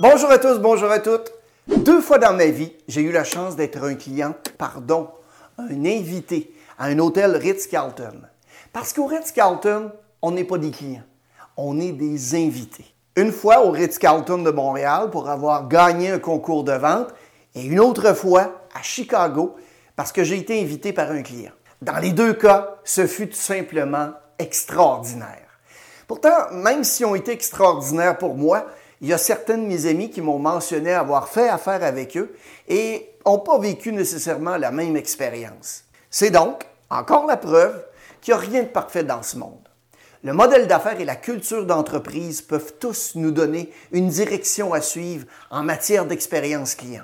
Bonjour à tous, bonjour à toutes. Deux fois dans ma vie, j'ai eu la chance d'être un client, pardon, un invité à un hôtel Ritz-Carlton. Parce qu'au Ritz-Carlton, on n'est pas des clients, on est des invités. Une fois au Ritz-Carlton de Montréal pour avoir gagné un concours de vente et une autre fois à Chicago parce que j'ai été invité par un client. Dans les deux cas, ce fut tout simplement extraordinaire. Pourtant, même si ont été extraordinaires pour moi, il y a certains de mes amis qui m'ont mentionné avoir fait affaire avec eux et n'ont pas vécu nécessairement la même expérience. C'est donc encore la preuve qu'il n'y a rien de parfait dans ce monde. Le modèle d'affaires et la culture d'entreprise peuvent tous nous donner une direction à suivre en matière d'expérience client.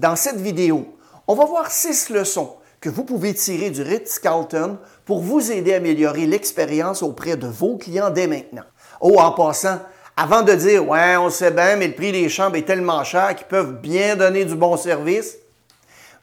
Dans cette vidéo, on va voir six leçons que vous pouvez tirer du Ritz-Carlton pour vous aider à améliorer l'expérience auprès de vos clients dès maintenant. Oh, en passant, avant de dire Ouais, on sait bien, mais le prix des chambres est tellement cher qu'ils peuvent bien donner du bon service,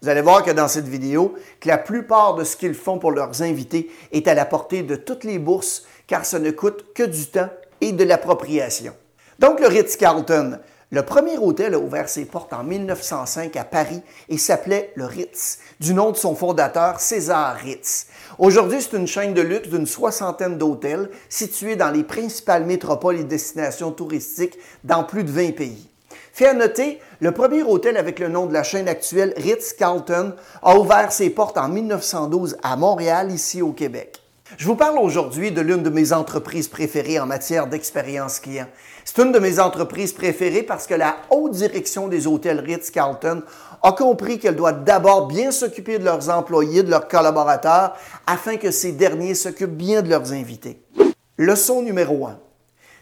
vous allez voir que dans cette vidéo, que la plupart de ce qu'ils font pour leurs invités est à la portée de toutes les bourses, car ça ne coûte que du temps et de l'appropriation. Donc, le Ritz-Carlton, le premier hôtel a ouvert ses portes en 1905 à Paris et s'appelait le Ritz, du nom de son fondateur César Ritz. Aujourd'hui, c'est une chaîne de luxe d'une soixantaine d'hôtels situés dans les principales métropoles et destinations touristiques dans plus de 20 pays. Fait à noter, le premier hôtel avec le nom de la chaîne actuelle, Ritz-Carlton, a ouvert ses portes en 1912 à Montréal, ici au Québec. Je vous parle aujourd'hui de l'une de mes entreprises préférées en matière d'expérience client. C'est une de mes entreprises préférées parce que la haute direction des hôtels Ritz-Carlton a compris qu'elle doit d'abord bien s'occuper de leurs employés, de leurs collaborateurs, afin que ces derniers s'occupent bien de leurs invités. Leçon numéro 1.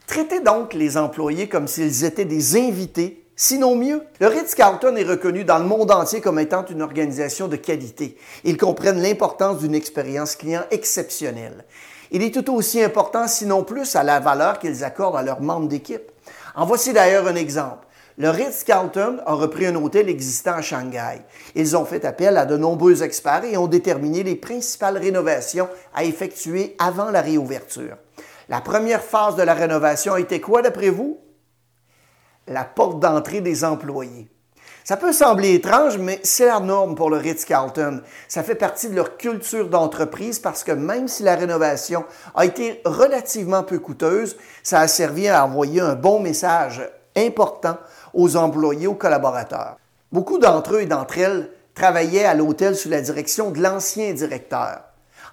Traitez donc les employés comme s'ils étaient des invités, sinon mieux. Le Ritz-Carlton est reconnu dans le monde entier comme étant une organisation de qualité. Ils comprennent l'importance d'une expérience client exceptionnelle. Il est tout aussi important, sinon plus, à la valeur qu'ils accordent à leurs membres d'équipe. En voici d'ailleurs un exemple. Le Ritz-Carlton a repris un hôtel existant à Shanghai. Ils ont fait appel à de nombreux experts et ont déterminé les principales rénovations à effectuer avant la réouverture. La première phase de la rénovation a été quoi d'après vous? La porte d'entrée des employés. Ça peut sembler étrange, mais c'est la norme pour le Ritz-Carlton. Ça fait partie de leur culture d'entreprise parce que même si la rénovation a été relativement peu coûteuse, ça a servi à envoyer un bon message important aux employés, aux collaborateurs. Beaucoup d'entre eux et d'entre elles travaillaient à l'hôtel sous la direction de l'ancien directeur.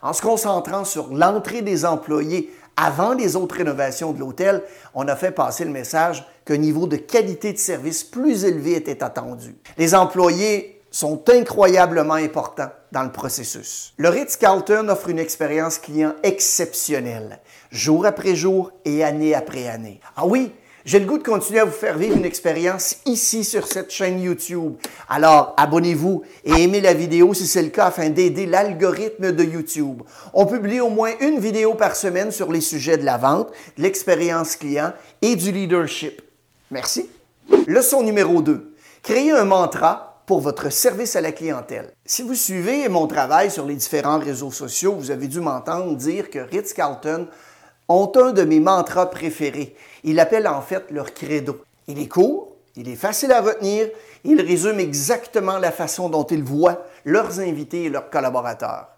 En se concentrant sur l'entrée des employés avant les autres rénovations de l'hôtel, on a fait passer le message qu'un niveau de qualité de service plus élevé était attendu. Les employés sont incroyablement importants dans le processus. Le Ritz-Carlton offre une expérience client exceptionnelle, jour après jour et année après année. Ah oui, j'ai le goût de continuer à vous faire vivre une expérience ici sur cette chaîne YouTube. Alors, abonnez-vous et aimez la vidéo si c'est le cas afin d'aider l'algorithme de YouTube. On publie au moins une vidéo par semaine sur les sujets de la vente, de l'expérience client et du leadership. Merci. Leçon numéro 2. Créez un mantra pour votre service à la clientèle. Si vous suivez mon travail sur les différents réseaux sociaux, vous avez dû m'entendre dire que Ritz-Carlton ont un de mes mantras préférés. Ils l'appellent en fait leur credo. Il est court, il est facile à retenir, il résume exactement la façon dont ils voient leurs invités et leurs collaborateurs.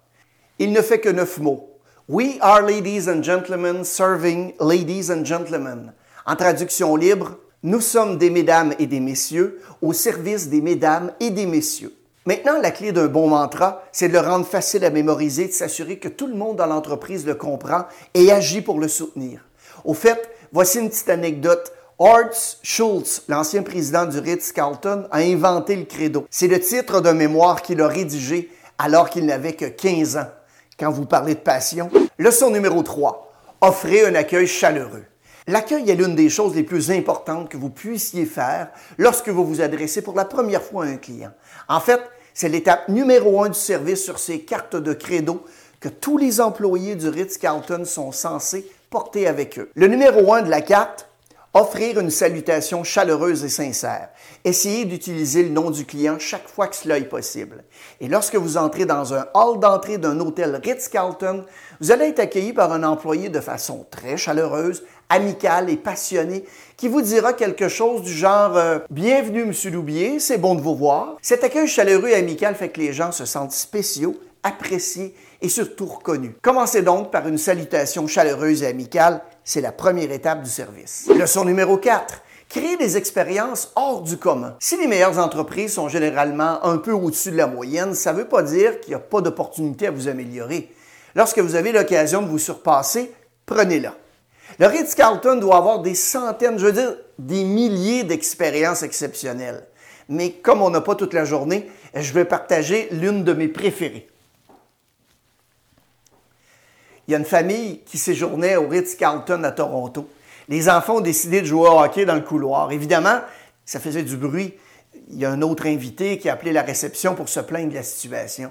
Il ne fait que neuf mots. We are ladies and gentlemen serving ladies and gentlemen. En traduction libre, nous sommes des mesdames et des messieurs au service des mesdames et des messieurs. Maintenant, la clé d'un bon mantra, c'est de le rendre facile à mémoriser, de s'assurer que tout le monde dans l'entreprise le comprend et agit pour le soutenir. Au fait, voici une petite anecdote. Art Schultz, l'ancien président du Ritz-Carlton, a inventé le credo. C'est le titre d'un mémoire qu'il a rédigé alors qu'il n'avait que 15 ans. Quand vous parlez de passion. Leçon numéro 3. Offrez un accueil chaleureux. L'accueil est l'une des choses les plus importantes que vous puissiez faire lorsque vous vous adressez pour la première fois à un client. En fait, c'est l'étape numéro un du service sur ces cartes de credo que tous les employés du Ritz-Carlton sont censés porter avec eux. Le numéro un de la carte, Offrir une salutation chaleureuse et sincère. Essayez d'utiliser le nom du client chaque fois que cela est possible. Et lorsque vous entrez dans un hall d'entrée d'un hôtel Ritz-Carlton, vous allez être accueilli par un employé de façon très chaleureuse, amicale et passionnée qui vous dira quelque chose du genre euh, Bienvenue, Monsieur Loubier, c'est bon de vous voir. Cet accueil chaleureux et amical fait que les gens se sentent spéciaux, appréciés et surtout reconnus. Commencez donc par une salutation chaleureuse et amicale c'est la première étape du service. Leçon numéro 4. Créer des expériences hors du commun. Si les meilleures entreprises sont généralement un peu au-dessus de la moyenne, ça ne veut pas dire qu'il n'y a pas d'opportunité à vous améliorer. Lorsque vous avez l'occasion de vous surpasser, prenez-la. Le Ritz-Carlton doit avoir des centaines, je veux dire des milliers d'expériences exceptionnelles. Mais comme on n'a pas toute la journée, je vais partager l'une de mes préférées. Il y a une famille qui séjournait au Ritz-Carlton à Toronto. Les enfants ont décidé de jouer au hockey dans le couloir. Évidemment, ça faisait du bruit. Il y a un autre invité qui a appelé la réception pour se plaindre de la situation.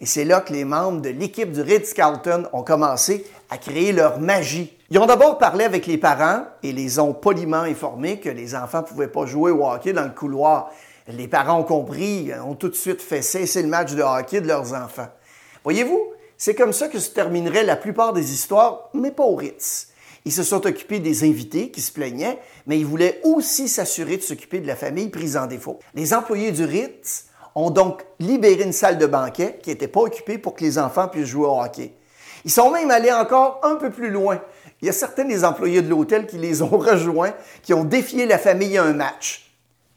Et c'est là que les membres de l'équipe du Ritz-Carlton ont commencé à créer leur magie. Ils ont d'abord parlé avec les parents et les ont poliment informés que les enfants ne pouvaient pas jouer au hockey dans le couloir. Les parents ont compris, ont tout de suite fait cesser le match de hockey de leurs enfants. Voyez-vous, c'est comme ça que se termineraient la plupart des histoires, mais pas au Ritz. Ils se sont occupés des invités qui se plaignaient, mais ils voulaient aussi s'assurer de s'occuper de la famille prise en défaut. Les employés du Ritz ont donc libéré une salle de banquet qui n'était pas occupée pour que les enfants puissent jouer au hockey. Ils sont même allés encore un peu plus loin. Il y a certains des employés de l'hôtel qui les ont rejoints, qui ont défié la famille à un match.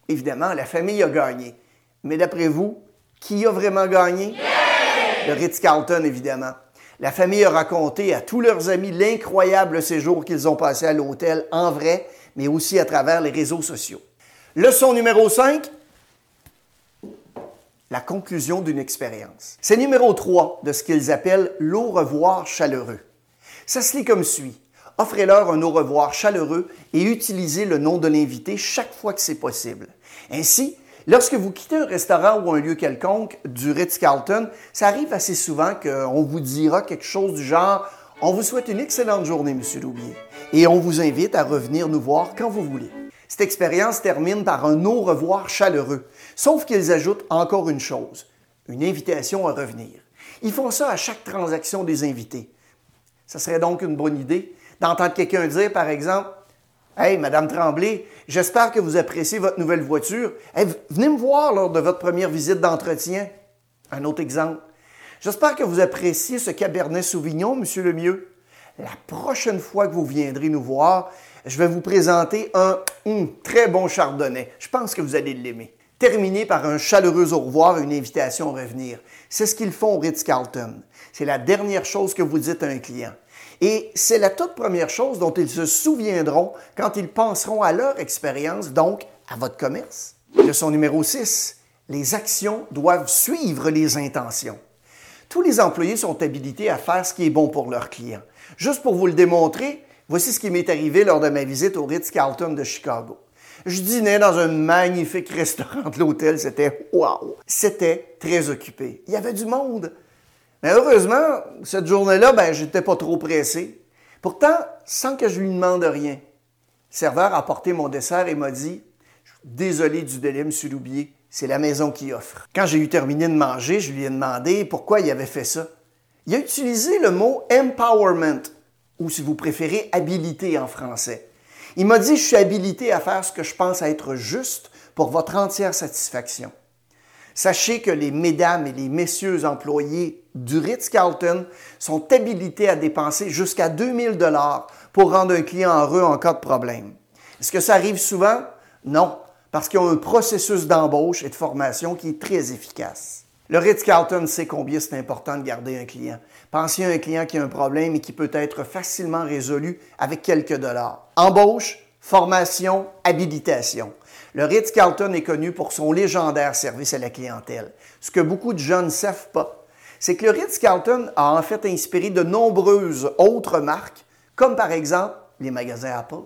Évidemment, la famille a gagné. Mais d'après vous, qui a vraiment gagné? Le Ritz-Carlton, évidemment. La famille a raconté à tous leurs amis l'incroyable séjour qu'ils ont passé à l'hôtel en vrai, mais aussi à travers les réseaux sociaux. Leçon numéro 5, la conclusion d'une expérience. C'est numéro 3 de ce qu'ils appellent l'au revoir chaleureux. Ça se lit comme suit. Offrez-leur un au revoir chaleureux et utilisez le nom de l'invité chaque fois que c'est possible. Ainsi, Lorsque vous quittez un restaurant ou un lieu quelconque du Ritz-Carlton, ça arrive assez souvent qu'on vous dira quelque chose du genre On vous souhaite une excellente journée, Monsieur Loubier, et on vous invite à revenir nous voir quand vous voulez. Cette expérience termine par un au revoir chaleureux, sauf qu'ils ajoutent encore une chose une invitation à revenir. Ils font ça à chaque transaction des invités. Ça serait donc une bonne idée d'entendre quelqu'un dire, par exemple, Hey, Madame Tremblay, j'espère que vous appréciez votre nouvelle voiture. venez me voir lors de votre première visite d'entretien. Un autre exemple. J'espère que vous appréciez ce Cabernet Sauvignon, Monsieur Lemieux. La prochaine fois que vous viendrez nous voir, je vais vous présenter un, très bon chardonnay. Je pense que vous allez l'aimer. Terminez par un chaleureux au revoir et une invitation à revenir. C'est ce qu'ils font au Ritz-Carlton. C'est la dernière chose que vous dites à un client. Et c'est la toute première chose dont ils se souviendront quand ils penseront à leur expérience, donc à votre commerce. Leçon numéro 6. Les actions doivent suivre les intentions. Tous les employés sont habilités à faire ce qui est bon pour leurs clients. Juste pour vous le démontrer, voici ce qui m'est arrivé lors de ma visite au Ritz-Carlton de Chicago. Je dînais dans un magnifique restaurant de l'hôtel, c'était wow! C'était très occupé. Il y avait du monde. Mais heureusement, cette journée-là, ben, j'étais pas trop pressé. Pourtant, sans que je lui demande rien, le serveur a apporté mon dessert et m'a dit Désolé du délai, M. Loubier, c'est la maison qui offre. Quand j'ai eu terminé de manger, je lui ai demandé pourquoi il avait fait ça. Il a utilisé le mot empowerment, ou si vous préférez, habilité en français. Il m'a dit Je suis habilité à faire ce que je pense être juste pour votre entière satisfaction. Sachez que les mesdames et les messieurs employés du Ritz-Carlton sont habilités à dépenser jusqu'à 2000 dollars pour rendre un client heureux en cas de problème. Est-ce que ça arrive souvent? Non, parce qu'ils ont un processus d'embauche et de formation qui est très efficace. Le Ritz-Carlton sait combien c'est important de garder un client. Pensez à un client qui a un problème et qui peut être facilement résolu avec quelques dollars. Embauche, formation, habilitation. Le Ritz-Carlton est connu pour son légendaire service à la clientèle. Ce que beaucoup de gens ne savent pas, c'est que le Ritz-Carlton a en fait inspiré de nombreuses autres marques, comme par exemple les magasins Apple.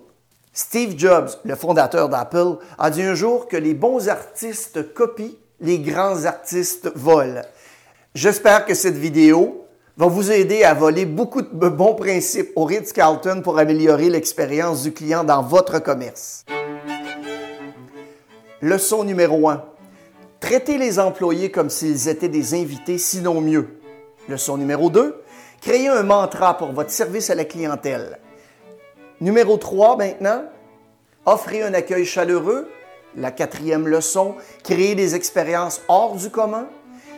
Steve Jobs, le fondateur d'Apple, a dit un jour que les bons artistes copient, les grands artistes volent. J'espère que cette vidéo va vous aider à voler beaucoup de bons principes au Ritz-Carlton pour améliorer l'expérience du client dans votre commerce. Leçon numéro 1. Traitez les employés comme s'ils étaient des invités, sinon mieux. Leçon numéro 2. Créez un mantra pour votre service à la clientèle. Numéro 3 maintenant. Offrez un accueil chaleureux. La quatrième leçon, créer des expériences hors du commun.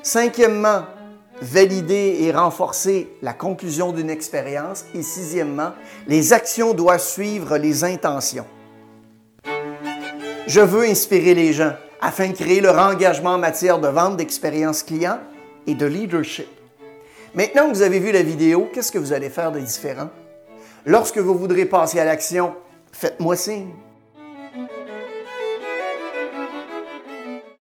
Cinquièmement, valider et renforcer la conclusion d'une expérience. Et sixièmement, les actions doivent suivre les intentions. Je veux inspirer les gens afin de créer leur engagement en matière de vente d'expérience client et de leadership. Maintenant que vous avez vu la vidéo, qu'est-ce que vous allez faire de différent? Lorsque vous voudrez passer à l'action, faites-moi signe.